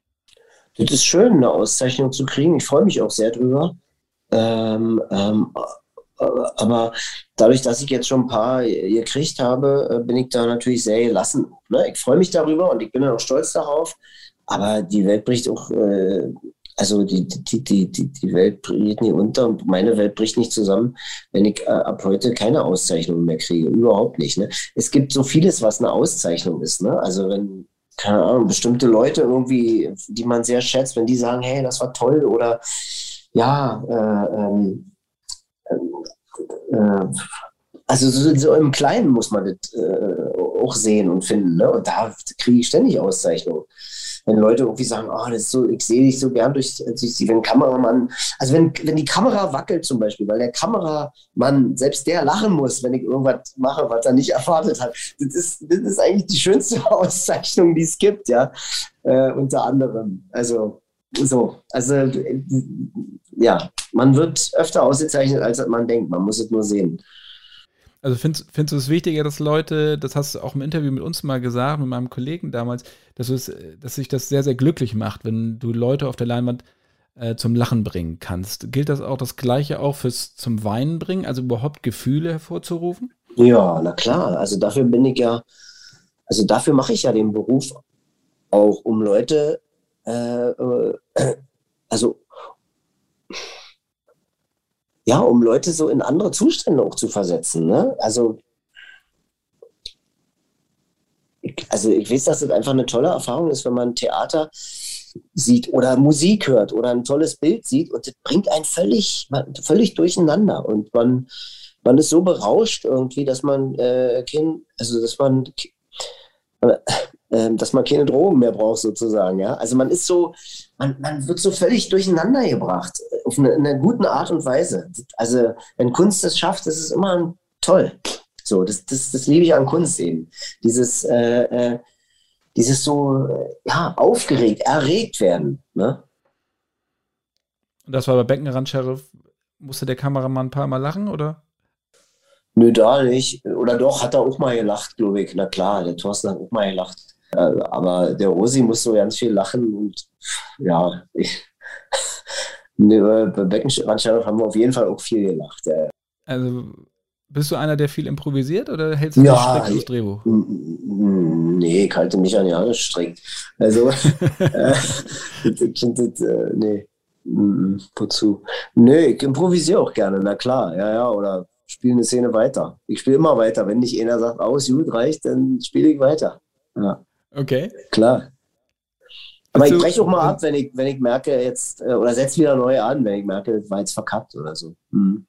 Das ist schön, eine Auszeichnung zu kriegen. Ich freue mich auch sehr drüber. Ähm, ähm, aber dadurch, dass ich jetzt schon ein paar gekriegt habe, äh, bin ich da natürlich sehr gelassen. Ne? Ich freue mich darüber und ich bin auch stolz darauf. Aber die Welt bricht auch, äh, also die, die, die, die, Welt bricht nie unter und meine Welt bricht nicht zusammen, wenn ich äh, ab heute keine Auszeichnung mehr kriege. Überhaupt nicht. Ne? Es gibt so vieles, was eine Auszeichnung ist. Ne? Also wenn, keine Ahnung, bestimmte Leute irgendwie, die man sehr schätzt, wenn die sagen, hey, das war toll oder ja, äh, ähm, äh, also so, so, im Kleinen muss man das äh, auch sehen und finden. Ne? Und da kriege ich ständig Auszeichnungen. Wenn Leute irgendwie sagen, oh, das ist so, ich sehe dich so gern durch, durch die, wenn Kameramann, also wenn, wenn die Kamera wackelt zum Beispiel, weil der Kameramann, selbst der lachen muss, wenn ich irgendwas mache, was er nicht erwartet hat. Das ist, das ist eigentlich die schönste Auszeichnung, die es gibt, ja. Äh, unter anderem. Also so, also ja, man wird öfter ausgezeichnet, als man denkt. Man muss es nur sehen. Also findest, findest du es wichtiger, dass Leute, das hast du auch im Interview mit uns mal gesagt, mit meinem Kollegen damals, dass, es, dass sich das sehr, sehr glücklich macht, wenn du Leute auf der Leinwand äh, zum Lachen bringen kannst. Gilt das auch das Gleiche auch fürs zum Weinen bringen, also überhaupt Gefühle hervorzurufen? Ja, na klar. Also dafür bin ich ja, also dafür mache ich ja den Beruf auch, um Leute äh, äh, also ja, um Leute so in andere Zustände auch zu versetzen. Ne? Also, ich, also ich weiß, dass das einfach eine tolle Erfahrung ist, wenn man Theater sieht oder Musik hört oder ein tolles Bild sieht und das bringt einen völlig, völlig durcheinander und man, man ist so berauscht irgendwie, dass man äh, kein, also dass man äh, dass man keine Drogen mehr braucht sozusagen, ja. Also man ist so, man, man wird so völlig durcheinander gebracht auf eine, eine gute Art und Weise. Also wenn Kunst das schafft, das ist immer toll. So, das, das, das liebe ich an Kunst eben. Dieses äh, äh, dieses so, ja, aufgeregt, erregt werden. Ne? Das war bei Beckenrand Sheriff. Musste der Kameramann ein paar Mal lachen, oder? Nö, da nicht. Oder doch, hat er auch mal gelacht, glaube ich. Na klar, der Thorsten hat auch mal gelacht. Äh, aber der Rosi muss so ganz viel lachen und ja, ich, nee, bei Beckenrand Sheriff haben wir auf jeden Fall auch viel gelacht. Also bist du einer, der viel improvisiert oder hältst du ja, strikt das Drehbuch? Nee, ich halte mich an ja nicht strikt. Also, äh, ich finde das, äh, nee, wozu? Nee, ich improvisiere auch gerne, na klar, ja, ja, oder spiele eine Szene weiter. Ich spiele immer weiter. Wenn nicht einer sagt, aus, gut, reicht, dann spiele ich weiter. Ja. Okay. Klar. Aber ich breche auch mal ab, wenn ich, wenn ich merke, jetzt, äh, oder setze wieder neu an, wenn ich merke, das war jetzt verkackt oder so. Mhm.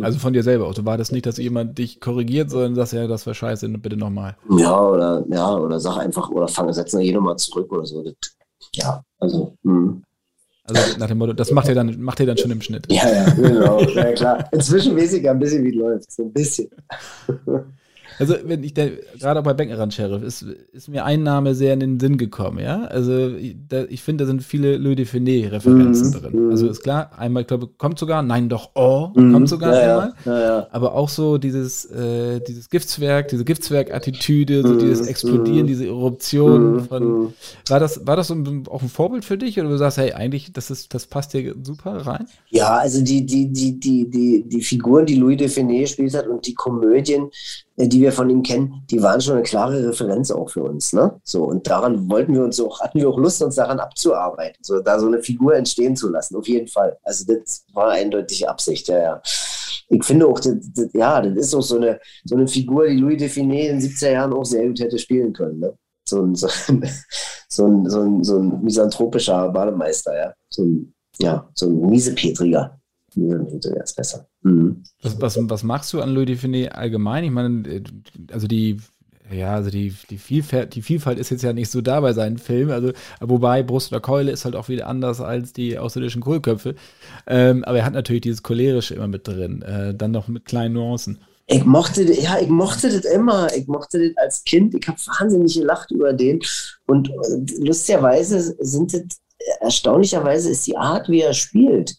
Also von dir selber auch. Du war das nicht, dass jemand dich korrigiert, sondern sagst, ja, das war scheiße, bitte nochmal. Ja, oder ja, oder sag einfach, oder fang, setzen wir hier nochmal zurück oder so. Das, ja, also. Mh. Also nach dem Motto, das macht ihr dann, macht ihr dann schon im Schnitt. Ja, ja, genau. ja, klar. Inzwischen weiß ich ja ein bisschen, wie es läuft. So ein bisschen. Also, wenn ich da, gerade auch bei Beckenrand Sheriff, ist, ist mir ein Name sehr in den Sinn gekommen, ja. Also, ich, ich finde, da sind viele Louis de Finet-Referenzen mhm. drin. Also, ist klar, einmal, ich glaube, kommt sogar, nein, doch, oh, mhm. kommt sogar ja, einmal. Ja, ja, Aber auch so dieses, äh, dieses Giftswerk, diese Giftswerk-Attitüde, so mhm. dieses Explodieren, mhm. diese Eruption mhm. von. Mhm. War das, war das auch ein Vorbild für dich oder du sagst, hey, eigentlich, das, ist, das passt dir super rein? Ja, also die, die, die, die, die, die Figuren, die Louis de Finet gespielt hat und die Komödien, die wir von ihm kennen, die waren schon eine klare Referenz auch für uns. Ne? So, und daran wollten wir uns auch, hatten wir auch Lust, uns daran abzuarbeiten, so, da so eine Figur entstehen zu lassen, auf jeden Fall. Also das war eindeutige Absicht, ja, ja. Ich finde auch, das, das, ja, das ist auch so eine, so eine Figur, die Louis Define in den 70er Jahren auch sehr gut hätte spielen können. Ne? So, ein, so, ein, so, ein, so, ein, so ein misanthropischer Bademeister, ja. So ein, ja, so ein miesepetriger. Miesepetriger ist besser. Mhm. Was, was, was machst du an Louis Define allgemein? Ich meine, also die ja, also die, die, Vielfalt, die Vielfalt ist jetzt ja nicht so da bei seinen Filmen. Also, wobei Brust oder Keule ist halt auch wieder anders als die außerirdischen Kohlköpfe. Ähm, aber er hat natürlich dieses Cholerische immer mit drin. Äh, dann noch mit kleinen Nuancen. Ich mochte, ja, ich mochte das immer. Ich mochte das als Kind. Ich habe wahnsinnig gelacht über den. Und äh, lustigerweise sind das, erstaunlicherweise ist die Art, wie er spielt,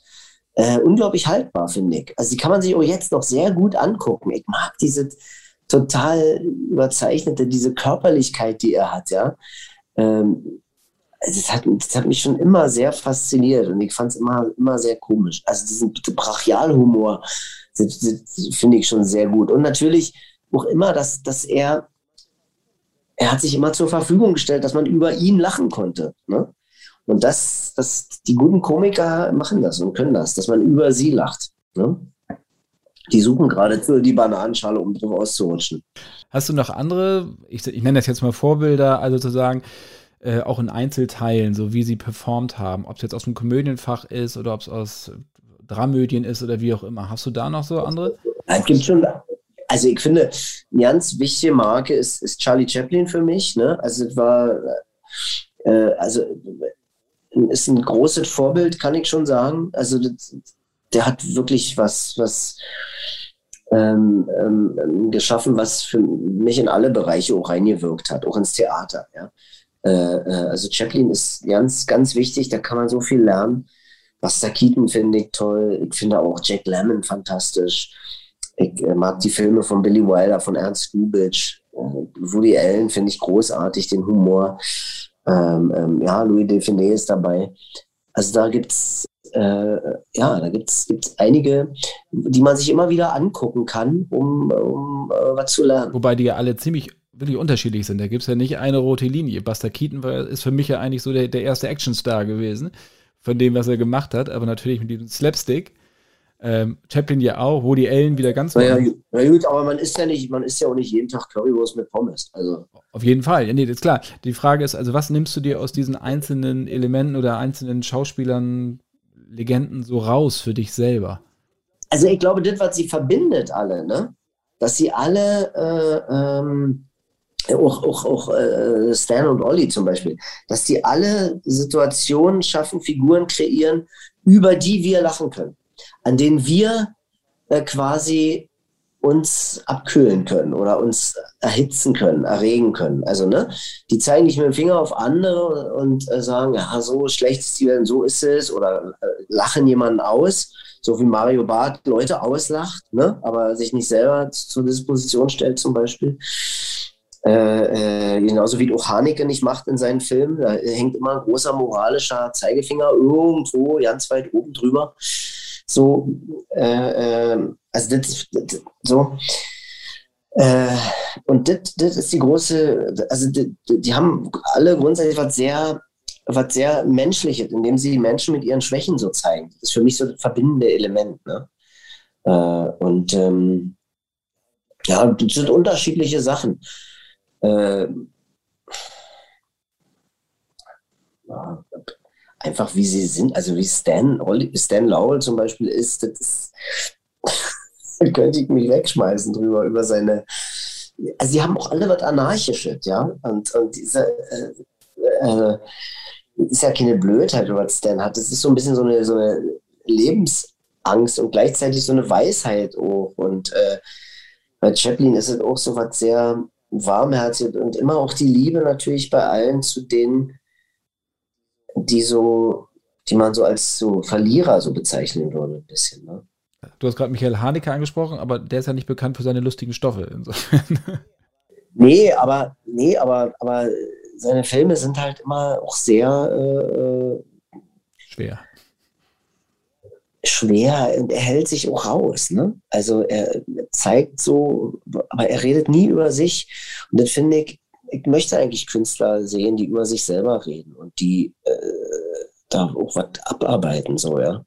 äh, unglaublich haltbar, finde ich. Also die kann man sich auch jetzt noch sehr gut angucken. Ich mag diese total überzeichnete, diese Körperlichkeit, die er hat, ja. Ähm, das hat, das hat mich schon immer sehr fasziniert und ich fand es immer, immer sehr komisch. Also diesen Brachialhumor finde ich schon sehr gut. Und natürlich auch immer, dass, dass er, er hat sich immer zur Verfügung gestellt, dass man über ihn lachen konnte. Ne? Und das, das, die guten Komiker machen das und können das, dass man über sie lacht. Ne? Die suchen geradezu die Bananenschale, um drauf auszurutschen. Hast du noch andere, ich, ich nenne das jetzt mal Vorbilder, also zu sagen, äh, auch in Einzelteilen, so wie sie performt haben, ob es jetzt aus dem Komödienfach ist oder ob es aus Dramödien ist oder wie auch immer. Hast du da noch so andere? Es gibt schon. Also ich finde, eine ganz wichtige Marke ist, ist Charlie Chaplin für mich. Ne? Also es war, äh, also ist ein großes Vorbild, kann ich schon sagen. Also der hat wirklich was, was ähm, ähm, geschaffen, was für mich in alle Bereiche auch reingewirkt hat, auch ins Theater. Ja. Äh, äh, also Chaplin ist ganz, ganz wichtig, da kann man so viel lernen. Buster Keaton finde ich toll. Ich finde auch Jack Lemmon fantastisch. Ich äh, mag die Filme von Billy Wilder, von Ernst Lubitsch. Äh, Woody Allen finde ich großartig, den Humor. Ähm, ähm, ja, Louis Define ist dabei. Also da gibt es äh, ja, da gibt's, gibt's einige, die man sich immer wieder angucken kann, um, um äh, was zu lernen. Wobei die ja alle ziemlich wirklich unterschiedlich sind. Da gibt es ja nicht eine rote Linie. Buster Keaton war, ist für mich ja eigentlich so der, der erste Actionstar gewesen, von dem, was er gemacht hat, aber natürlich mit diesem Slapstick. Ähm, Chaplin ja auch, Woody Allen wieder ganz naja, na gut, aber man ist ja nicht, man ist ja auch nicht jeden Tag Currywurst mit Pommes. Also. Auf jeden Fall, ja, nee, das ist klar. Die Frage ist also, was nimmst du dir aus diesen einzelnen Elementen oder einzelnen Schauspielern, Legenden so raus für dich selber? Also ich glaube, das, was sie verbindet alle, ne? dass sie alle äh, ähm, auch, auch, auch äh, Stan und Olli zum Beispiel, dass die alle Situationen schaffen, Figuren kreieren, über die wir lachen können, an denen wir äh, quasi uns abkühlen können oder uns erhitzen können, erregen können. Also, ne, die zeigen nicht mit dem Finger auf andere und äh, sagen, ja, so schlecht ist die Welt, so ist es, oder äh, lachen jemanden aus, so wie Mario Barth Leute auslacht, ne, aber sich nicht selber zur Disposition stellt, zum Beispiel. Äh, äh, genauso wie auch nicht macht in seinen Filmen. Da hängt immer ein großer moralischer Zeigefinger irgendwo ganz weit oben drüber. So, äh, äh also das, das so. Äh, und das, das ist die große, also die, die haben alle grundsätzlich was sehr, was sehr Menschliches, indem sie die Menschen mit ihren Schwächen so zeigen. Das ist für mich so das verbindende Element. Ne? Äh, und ähm, ja, das sind unterschiedliche Sachen äh, einfach wie sie sind, also wie Stan, Stan Lowell zum Beispiel ist, das ist, könnte ich mich wegschmeißen drüber, über seine, also sie haben auch alle was Anarchisches, ja, und, und diese, äh, äh, ist ja keine Blödheit, was Stan hat, das ist so ein bisschen so eine, so eine Lebensangst und gleichzeitig so eine Weisheit auch. Und äh, bei Chaplin ist es auch so was sehr, warmherzig und immer auch die Liebe natürlich bei allen zu denen, die so, die man so als so Verlierer so bezeichnen würde, ein bisschen. Ne? Du hast gerade Michael Haneke angesprochen, aber der ist ja nicht bekannt für seine lustigen Stoffe. Insofern. Nee, aber nee, aber, aber seine Filme sind halt immer auch sehr äh, äh schwer schwer und er hält sich auch raus. Ne? Also er zeigt so, aber er redet nie über sich. Und das finde ich, ich möchte eigentlich Künstler sehen, die über sich selber reden und die äh, da auch was abarbeiten, so, ja.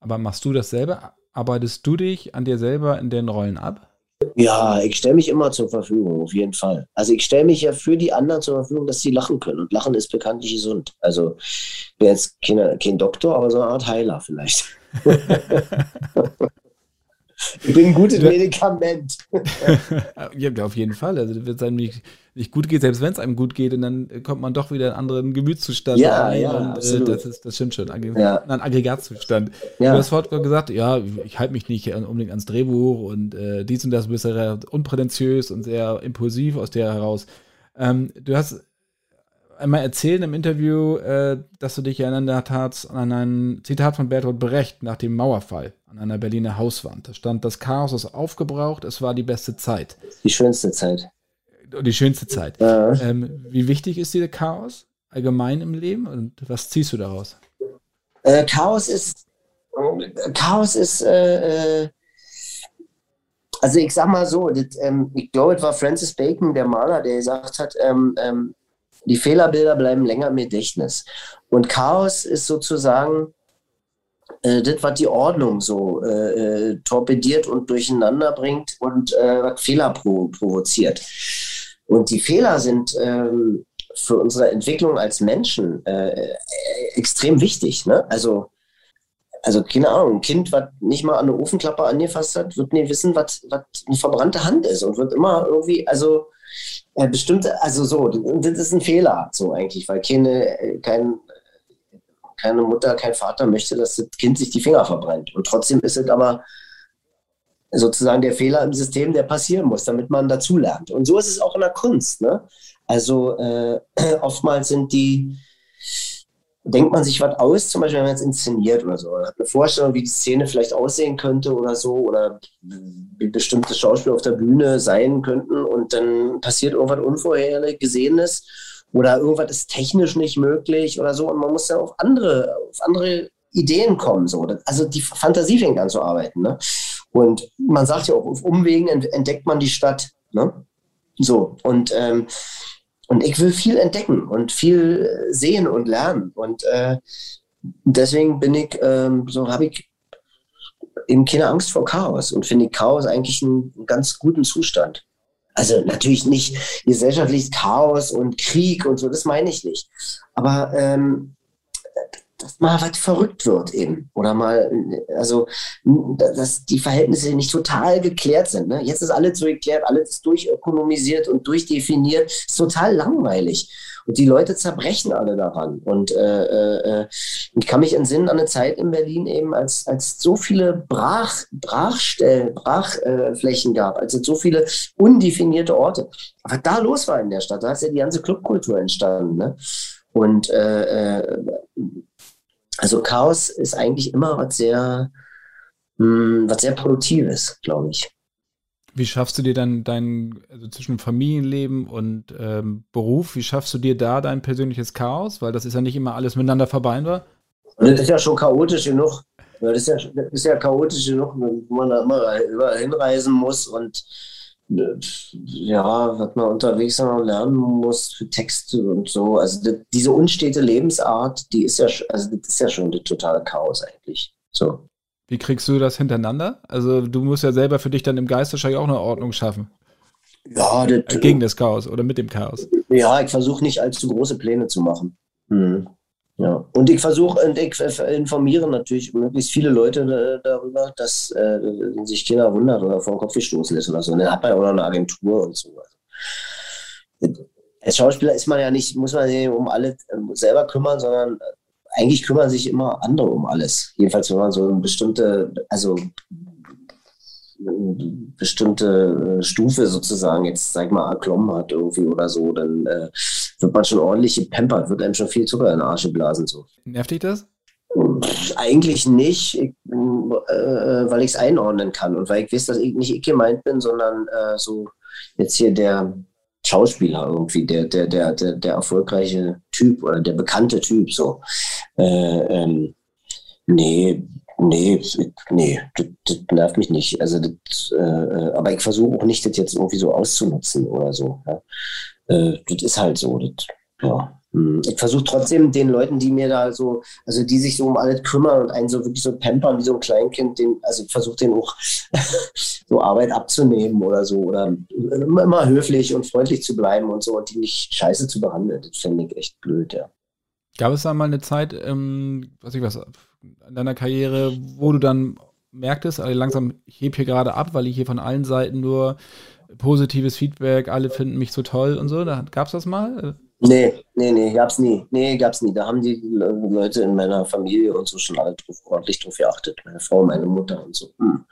Aber machst du das selber? Arbeitest du dich an dir selber in den Rollen ab? Ja, ich stelle mich immer zur Verfügung, auf jeden Fall. Also ich stelle mich ja für die anderen zur Verfügung, dass sie lachen können. Und Lachen ist bekanntlich gesund. Also ich bin jetzt kein, kein Doktor, aber so eine Art Heiler vielleicht. ich bin ein gutes Medikament. ja, auf jeden Fall. Also wenn es einem nicht, nicht, gut geht, selbst wenn es einem gut geht, und dann kommt man doch wieder in einen anderen Gemütszustand ja, rein. Ja, und, äh, das, ist, das stimmt schon. Ja. Ein Aggregatzustand. Ja. Du hast vorhin gesagt, ja, ich halte mich nicht unbedingt ans Drehbuch und äh, dies und das, du bist sehr unprätentiös und sehr impulsiv aus der heraus. Ähm, du hast einmal erzählen im Interview, äh, dass du dich erinnert hast an ein Zitat von Bertolt Brecht nach dem Mauerfall an einer Berliner Hauswand. Da stand, das Chaos ist aufgebraucht, es war die beste Zeit. Die schönste Zeit. Die schönste Zeit. Ja. Ähm, wie wichtig ist dir Chaos allgemein im Leben und was ziehst du daraus? Äh, Chaos ist, Chaos ist, äh, äh also ich sag mal so, das, ähm, ich glaube, es war Francis Bacon, der Maler, der gesagt hat, ähm, ähm die Fehlerbilder bleiben länger im Gedächtnis. Und Chaos ist sozusagen äh, das, was die Ordnung so äh, äh, torpediert und durcheinander bringt und äh, Fehler provo provoziert. Und die Fehler sind ähm, für unsere Entwicklung als Menschen äh, extrem wichtig. Ne? Also, also, keine Ahnung, ein Kind, was nicht mal an eine Ofenklappe angefasst hat, wird nie wissen, was eine verbrannte Hand ist und wird immer irgendwie, also äh, bestimmte, also so, das ist ein Fehler, so eigentlich, weil keine, äh, kein, keine Mutter, kein Vater möchte, dass das Kind sich die Finger verbrennt. Und trotzdem ist es aber sozusagen der Fehler im System, der passieren muss, damit man dazulernt. Und so ist es auch in der Kunst. Ne? Also äh, oftmals sind die, denkt man sich was aus, zum Beispiel, wenn man es inszeniert oder so. Man hat eine Vorstellung, wie die Szene vielleicht aussehen könnte oder so, oder wie bestimmte Schauspieler auf der Bühne sein könnten und dann passiert irgendwas Unvorhergesehenes oder irgendwas ist technisch nicht möglich oder so und man muss dann auf andere, auf andere Ideen kommen. So. Also die Fantasie fängt an zu arbeiten. Ne? Und man sagt ja auch, auf Umwegen entdeckt man die Stadt. Ne? So, und ähm, und ich will viel entdecken und viel sehen und lernen. Und äh, deswegen bin ich, ähm, so habe ich eben keine Angst vor Chaos und finde Chaos eigentlich einen ganz guten Zustand. Also natürlich nicht gesellschaftliches Chaos und Krieg und so, das meine ich nicht. Aber ähm, dass mal was verrückt wird eben. Oder mal, also, dass die Verhältnisse nicht total geklärt sind. Ne? Jetzt ist alles so geklärt, alles durchökonomisiert und durchdefiniert. Ist total langweilig. Und die Leute zerbrechen alle daran. Und äh, äh, ich kann mich entsinnen an eine Zeit in Berlin eben, als, als so viele Brach, Brachstellen, Brachflächen äh, gab, als es so viele undefinierte Orte. Was da los war in der Stadt, da ist ja die ganze Clubkultur entstanden. Ne? Und äh, äh, also Chaos ist eigentlich immer was sehr, mh, hm, was sehr Produktives, glaube ich. Wie schaffst du dir dann dein, also zwischen Familienleben und ähm, Beruf, wie schaffst du dir da dein persönliches Chaos? Weil das ist ja nicht immer alles miteinander vereinbar. Das ist ja schon chaotisch genug. Das ist ja, das ist ja chaotisch genug, wenn man da immer überall hinreisen muss und äh, ja, was man unterwegs lernen muss für Texte und so. Also das, diese unstete Lebensart, die ist ja, also das ist ja schon das totale Chaos eigentlich. So. Wie kriegst du das hintereinander? Also du musst ja selber für dich dann im Geist wahrscheinlich auch eine Ordnung schaffen. Ja, das, äh, gegen das Chaos oder mit dem Chaos. Ja, ich versuche nicht allzu große Pläne zu machen. Hm. Ja. Und ich versuche und ich informiere natürlich möglichst viele Leute äh, darüber, dass äh, sich keiner wundert oder vor den Kopf gestoßen ist oder so. Und dann hat man ja auch noch eine Agentur und so. Als Schauspieler ist man ja nicht, muss man sich um alle selber kümmern, sondern eigentlich kümmern sich immer andere um alles. Jedenfalls, wenn man so eine bestimmte, also eine bestimmte äh, Stufe sozusagen jetzt, sag mal, erklommen hat irgendwie oder so, dann äh, wird man schon ordentlich gepampert, wird einem schon viel Zucker in den Arsch geblasen. So. Nervt dich das? Eigentlich nicht, ich, äh, weil ich es einordnen kann und weil ich weiß, dass ich nicht ich gemeint bin, sondern äh, so jetzt hier der Schauspieler irgendwie, der, der, der, der, der erfolgreiche Typ oder der bekannte Typ, so. Äh, ähm, nee, nee, nee, das, das nervt mich nicht. Also das, äh, aber ich versuche auch nicht, das jetzt irgendwie so auszunutzen oder so. Ja. Äh, das ist halt so. Das, ja. Hm. Ich versuche trotzdem den Leuten, die mir da so, also die sich so um alles kümmern und einen so wirklich so pampern wie so ein Kleinkind, den, also ich versuche den auch so Arbeit abzunehmen oder so oder immer höflich und freundlich zu bleiben und so und die nicht scheiße zu behandeln. Das finde ich echt blöd, ja. Gab es da mal eine Zeit, ähm, was ich was, in deiner Karriere, wo du dann merktest, also langsam, ich heb hier gerade ab, weil ich hier von allen Seiten nur positives Feedback, alle finden mich so toll und so. Da gab es das mal? Nee, nee, nee, gab's nie. Nee, gab's nie. Da haben die Leute in meiner Familie und so schon alle drauf, ordentlich drauf geachtet. Meine Frau, meine Mutter und so. Hm.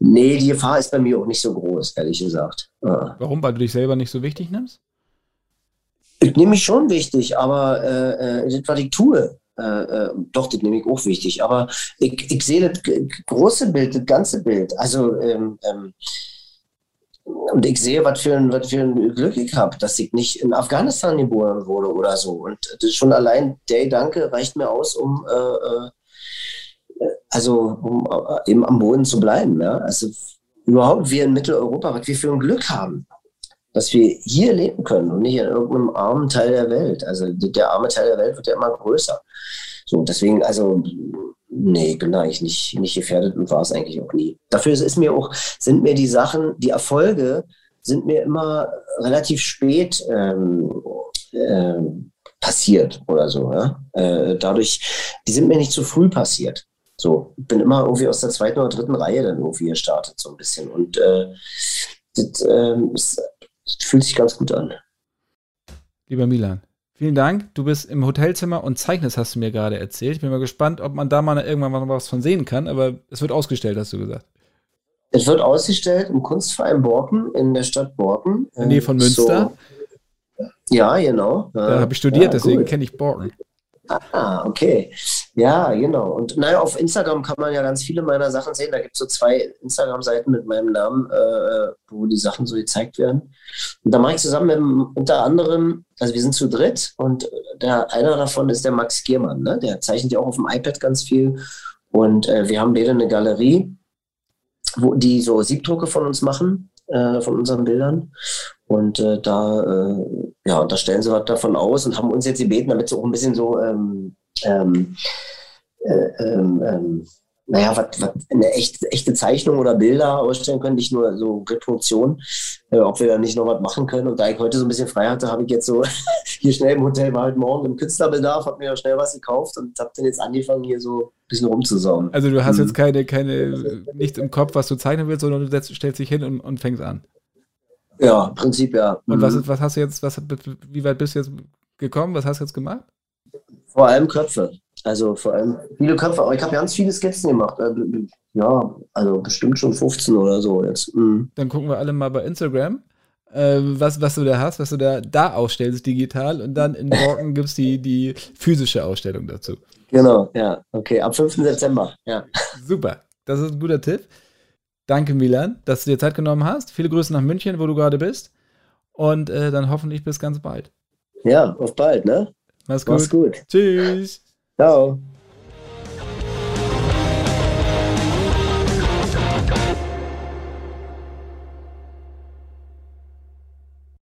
Nee, die Gefahr ist bei mir auch nicht so groß, ehrlich gesagt. Ja. Warum? Weil du dich selber nicht so wichtig nimmst? Ich nehme mich schon wichtig, aber äh, äh, das, was ich tue, äh, äh, doch, das nehme ich auch wichtig. Aber ich, ich sehe das große Bild, das ganze Bild. Also, ähm, ähm, und ich sehe, was für ein, was für ein Glück ich habe, dass ich nicht in Afghanistan geboren wurde oder so. Und das schon allein der Gedanke reicht mir aus, um äh, äh also um äh, eben am Boden zu bleiben. Ja? Also überhaupt wir in Mitteleuropa, was wir für ein Glück haben, dass wir hier leben können und nicht in irgendeinem armen Teil der Welt. Also der arme Teil der Welt wird ja immer größer. So, deswegen, also Nee, bin da eigentlich nicht, nicht gefährdet und war es eigentlich auch nie. Dafür ist mir auch, sind mir die Sachen, die Erfolge sind mir immer relativ spät ähm, äh, passiert oder so. Ja? Äh, dadurch, die sind mir nicht zu früh passiert. So, bin immer irgendwie aus der zweiten oder dritten Reihe dann irgendwie gestartet, so ein bisschen. Und äh, das, ähm, das fühlt sich ganz gut an. Lieber Milan, Vielen Dank. Du bist im Hotelzimmer und zeichnest, hast du mir gerade erzählt. Ich bin mal gespannt, ob man da mal irgendwann mal was von sehen kann, aber es wird ausgestellt, hast du gesagt. Es wird ausgestellt im Kunstverein Borken in der Stadt Borken. In der Nähe von Münster. So. Ja, genau. Da habe ich studiert, ja, deswegen kenne ich Borken. Ah, okay. Ja, genau. Und naja, auf Instagram kann man ja ganz viele meiner Sachen sehen. Da gibt es so zwei Instagram-Seiten mit meinem Namen, äh, wo die Sachen so gezeigt werden. Und da mache ich zusammen mit unter anderem, also wir sind zu dritt und der einer davon ist der Max Giermann, ne? Der zeichnet ja auch auf dem iPad ganz viel. Und äh, wir haben beide eine Galerie, wo die so Siebdrucke von uns machen, äh, von unseren Bildern. Und äh, da, äh, ja, da stellen sie was davon aus und haben uns jetzt gebeten, damit sie auch ein bisschen so ähm, ähm, äh, ähm, ähm naja, was, was eine echte, echte Zeichnung oder Bilder ausstellen können, nicht nur so Reproduktion, äh, ob wir da nicht noch was machen können. Und da ich heute so ein bisschen frei hatte, habe ich jetzt so hier schnell im Hotel, war halt morgen im Künstlerbedarf, habe mir schnell was gekauft und habe dann jetzt angefangen, hier so ein bisschen rumzusaugen. Also du hast mhm. jetzt keine, keine, nichts im Kopf, was du zeichnen willst, sondern du setzt, stellst dich hin und, und fängst an. Ja, im Prinzip ja. Und mhm. was, was hast du jetzt, was, wie weit bist du jetzt gekommen? Was hast du jetzt gemacht? Vor allem Köpfe. Also vor allem viele Köpfe, aber ich habe ganz viele Skizzen gemacht. Äh, ja, also bestimmt schon 15 oder so jetzt. Mhm. Dann gucken wir alle mal bei Instagram, äh, was, was du da hast, was du da, da ausstellst digital und dann in Morgen gibt es die, die physische Ausstellung dazu. Genau, ja. Okay, am 5. September, ja. Super, das ist ein guter Tipp. Danke, Milan, dass du dir Zeit genommen hast. Viele Grüße nach München, wo du gerade bist. Und äh, dann hoffentlich bis ganz bald. Ja, auf bald, ne? Mach's gut. Mach's gut. Tschüss. Ciao.